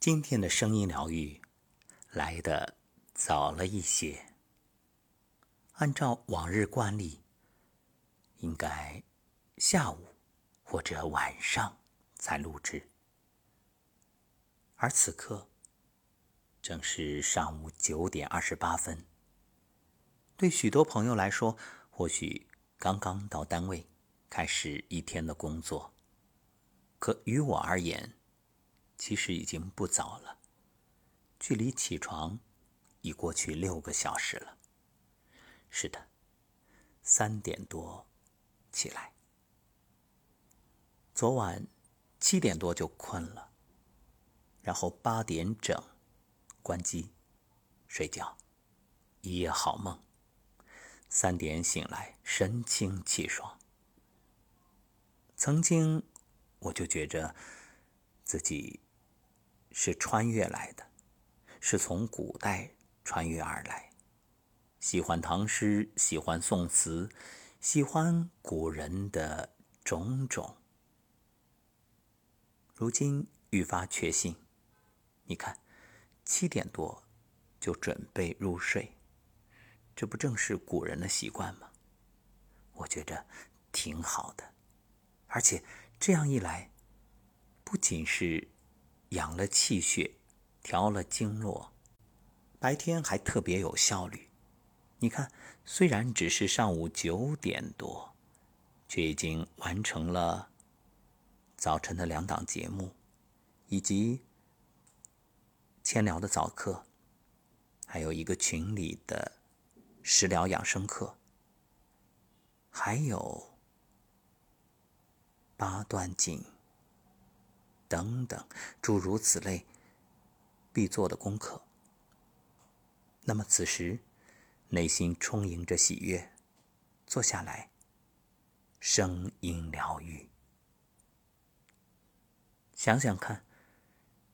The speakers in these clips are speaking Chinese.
今天的声音疗愈来的早了一些，按照往日惯例，应该下午或者晚上才录制，而此刻正是上午九点二十八分。对许多朋友来说，或许刚刚到单位开始一天的工作，可于我而言，其实已经不早了，距离起床已过去六个小时了。是的，三点多起来，昨晚七点多就困了，然后八点整关机睡觉，一夜好梦。三点醒来，神清气爽。曾经我就觉着自己。是穿越来的，是从古代穿越而来。喜欢唐诗，喜欢宋词，喜欢古人的种种。如今愈发确信，你看，七点多就准备入睡，这不正是古人的习惯吗？我觉着挺好的，而且这样一来，不仅是。养了气血，调了经络，白天还特别有效率。你看，虽然只是上午九点多，却已经完成了早晨的两档节目，以及千聊的早课，还有一个群里的食疗养生课，还有八段锦。等等，诸如此类必做的功课。那么此时，内心充盈着喜悦，坐下来，声音疗愈。想想看，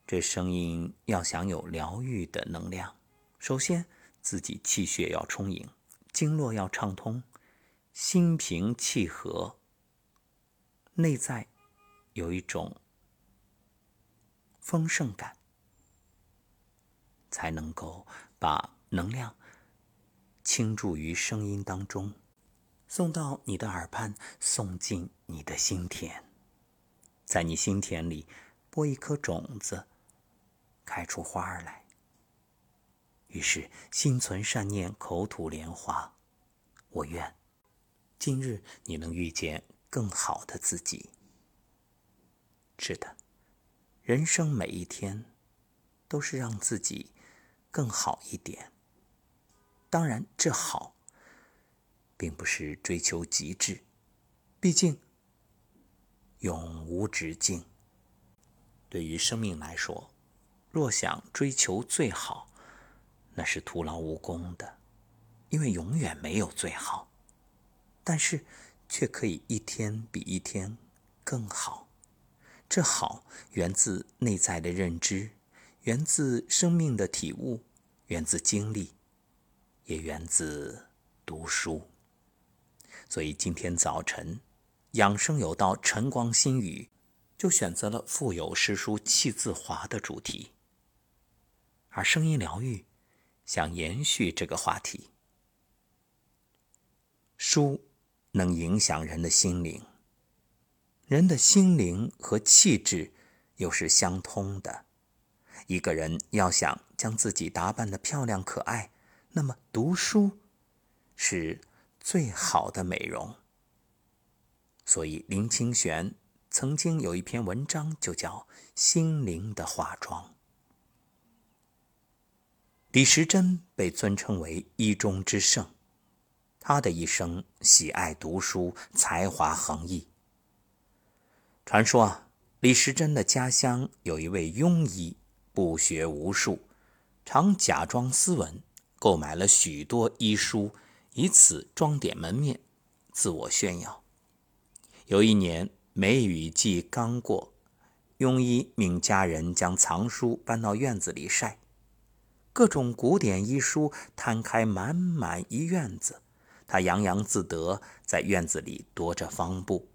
这声音要想有疗愈的能量，首先自己气血要充盈，经络要畅通，心平气和，内在有一种。丰盛感，才能够把能量倾注于声音当中，送到你的耳畔，送进你的心田，在你心田里播一颗种子，开出花儿来。于是心存善念，口吐莲花。我愿今日你能遇见更好的自己。是的。人生每一天，都是让自己更好一点。当然，这好，并不是追求极致，毕竟永无止境。对于生命来说，若想追求最好，那是徒劳无功的，因为永远没有最好。但是，却可以一天比一天更好。这好源自内在的认知，源自生命的体悟，源自经历，也源自读书。所以今天早晨，养生有道晨光新语就选择了腹有诗书气自华的主题，而声音疗愈想延续这个话题。书能影响人的心灵。人的心灵和气质又是相通的。一个人要想将自己打扮的漂亮可爱，那么读书是最好的美容。所以林清玄曾经有一篇文章，就叫《心灵的化妆》。李时珍被尊称为一中之圣，他的一生喜爱读书，才华横溢。传说啊，李时珍的家乡有一位庸医，不学无术，常假装斯文，购买了许多医书，以此装点门面，自我炫耀。有一年梅雨季刚过，庸医命家人将藏书搬到院子里晒，各种古典医书摊开满满一院子，他洋洋自得，在院子里踱着方步。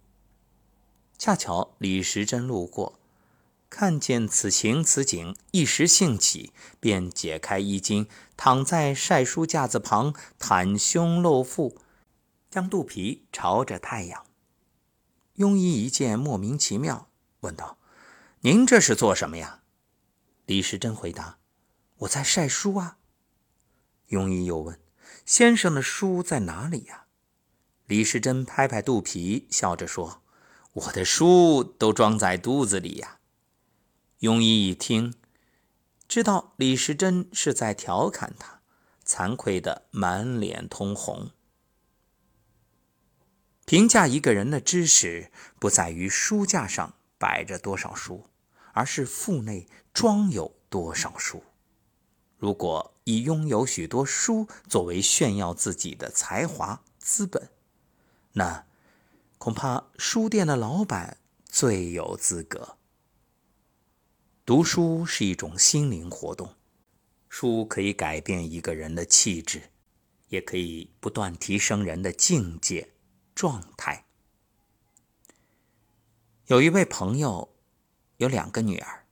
恰巧李时珍路过，看见此情此景，一时兴起，便解开衣襟，躺在晒书架子旁，袒胸露腹，将肚皮朝着太阳。庸医一见莫名其妙，问道：“您这是做什么呀？”李时珍回答：“我在晒书啊。”庸医又问：“先生的书在哪里呀？”李时珍拍拍肚皮，笑着说：“我的书都装在肚子里呀。”庸医一听，知道李时珍是在调侃他，惭愧的满脸通红。评价一个人的知识，不在于书架上摆着多少书，而是腹内装有多少书。如果以拥有许多书作为炫耀自己的才华资本，那恐怕书店的老板最有资格。读书是一种心灵活动，书可以改变一个人的气质，也可以不断提升人的境界状态。有一位朋友，有两个女儿，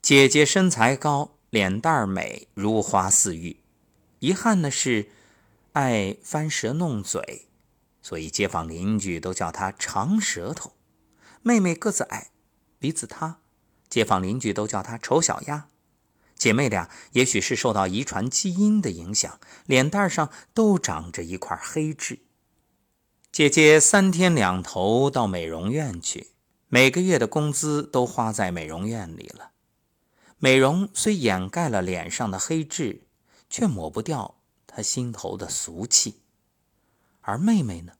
姐姐身材高，脸蛋儿美，如花似玉。遗憾的是，爱翻舌弄嘴，所以街坊邻居都叫她长舌头。妹妹个子矮，鼻子塌。街坊邻居都叫她丑小鸭，姐妹俩也许是受到遗传基因的影响，脸蛋上都长着一块黑痣。姐姐三天两头到美容院去，每个月的工资都花在美容院里了。美容虽掩盖了脸上的黑痣，却抹不掉她心头的俗气。而妹妹呢，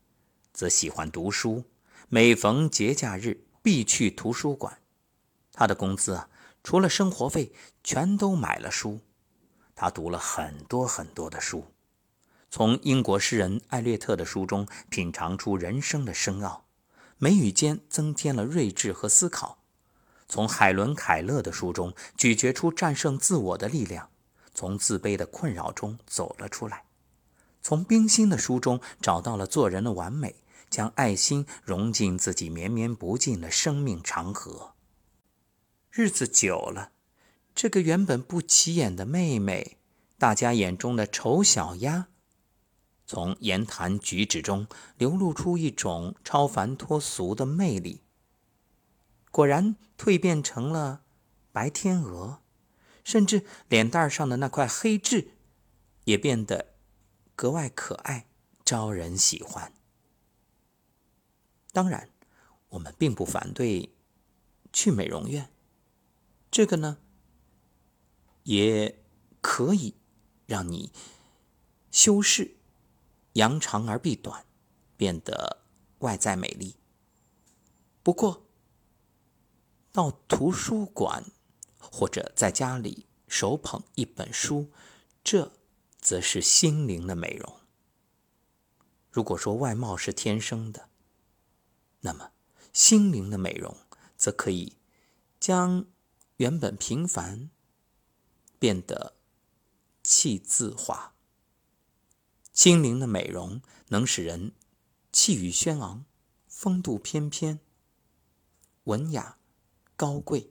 则喜欢读书，每逢节假日必去图书馆。她的工资啊，除了生活费，全都买了书。她读了很多很多的书，从英国诗人艾略特的书中品尝出人生的深奥，眉宇间增添了睿智和思考；从海伦·凯勒的书中咀嚼出战胜自我的力量，从自卑的困扰中走了出来；从冰心的书中找到了做人的完美，将爱心融进自己绵绵不尽的生命长河。日子久了，这个原本不起眼的妹妹，大家眼中的丑小鸭，从言谈举止中流露出一种超凡脱俗的魅力。果然蜕变成了白天鹅，甚至脸蛋上的那块黑痣，也变得格外可爱，招人喜欢。当然，我们并不反对去美容院。这个呢，也可以让你修饰，扬长而避短，变得外在美丽。不过，到图书馆或者在家里手捧一本书，这则是心灵的美容。如果说外貌是天生的，那么心灵的美容则可以将。原本平凡，变得气自华。心灵的美容能使人气宇轩昂、风度翩翩、文雅高贵，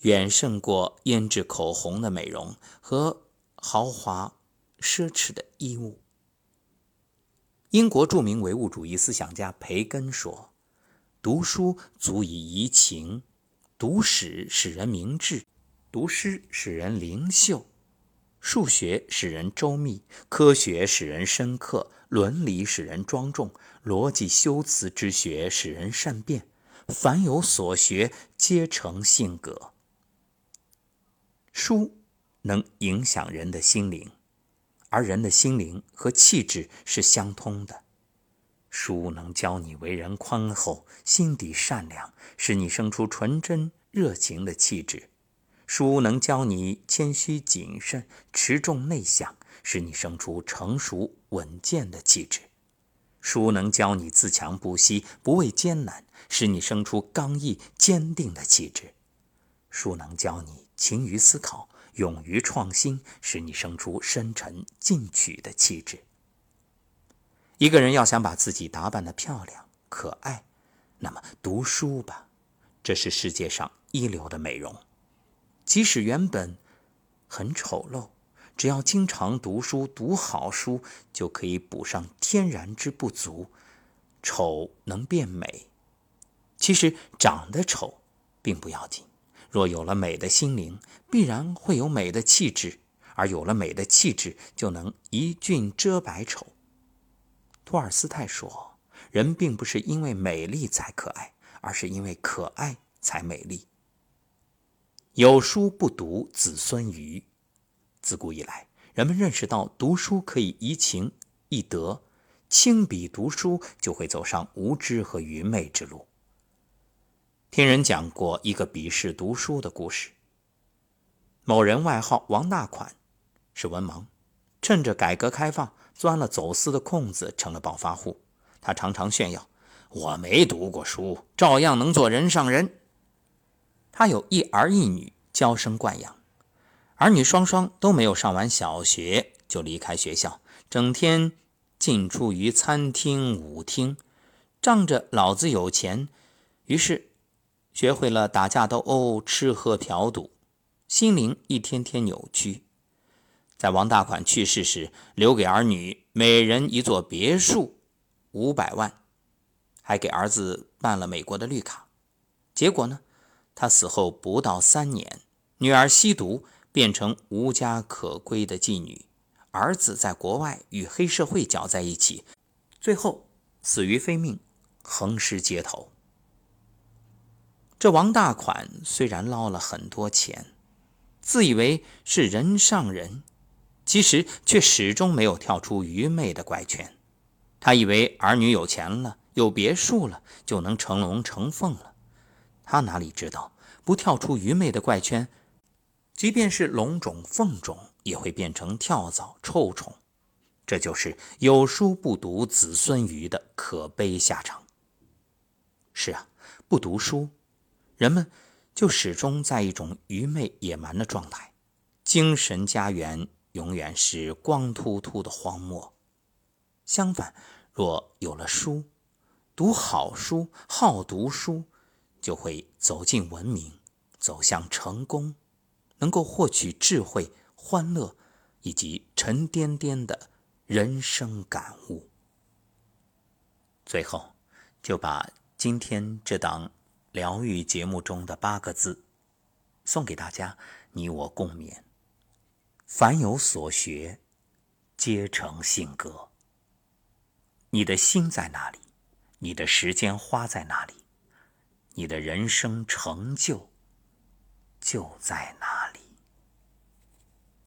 远胜过胭脂口红的美容和豪华奢侈的衣物。英国著名唯物主义思想家培根说：“读书足以怡情。”读史使人明智，读诗使人灵秀，数学使人周密，科学使人深刻，伦理使人庄重，逻辑修辞之学使人善变。凡有所学，皆成性格。书能影响人的心灵，而人的心灵和气质是相通的。书能教你为人宽厚，心底善良，使你生出纯真热情的气质；书能教你谦虚谨慎，持重内向，使你生出成熟稳健的气质；书能教你自强不息，不畏艰难，使你生出刚毅坚定的气质；书能教你勤于思考，勇于创新，使你生出深沉进取的气质。一个人要想把自己打扮的漂亮可爱，那么读书吧，这是世界上一流的美容。即使原本很丑陋，只要经常读书、读好书，就可以补上天然之不足。丑能变美，其实长得丑并不要紧。若有了美的心灵，必然会有美的气质，而有了美的气质，就能一俊遮百丑。托尔斯泰说：“人并不是因为美丽才可爱，而是因为可爱才美丽。”有书不读子孙愚。自古以来，人们认识到读书可以怡情易德。轻笔读书就会走上无知和愚昧之路。听人讲过一个鄙视读书的故事。某人外号王大款，是文盲，趁着改革开放钻了走私的空子，成了暴发户。他常常炫耀：“我没读过书，照样能做人上人。”他有一儿一女，娇生惯养，儿女双双都没有上完小学就离开学校，整天。进出于餐厅、舞厅，仗着老子有钱，于是学会了打架斗殴、吃喝嫖赌，心灵一天天扭曲。在王大款去世时，留给儿女每人一座别墅，五百万，还给儿子办了美国的绿卡。结果呢，他死后不到三年，女儿吸毒，变成无家可归的妓女。儿子在国外与黑社会搅在一起，最后死于非命，横尸街头。这王大款虽然捞了很多钱，自以为是人上人，其实却始终没有跳出愚昧的怪圈。他以为儿女有钱了，有别墅了，就能成龙成凤了。他哪里知道，不跳出愚昧的怪圈，即便是龙种凤种。也会变成跳蚤、臭虫，这就是有书不读子孙愚的可悲下场。是啊，不读书，人们就始终在一种愚昧野蛮的状态，精神家园永远是光秃秃的荒漠。相反，若有了书，读好书，好读书，就会走进文明，走向成功，能够获取智慧。欢乐，以及沉甸甸的人生感悟。最后，就把今天这档疗愈节目中的八个字送给大家，你我共勉：凡有所学，皆成性格。你的心在哪里？你的时间花在哪里？你的人生成就就在哪里？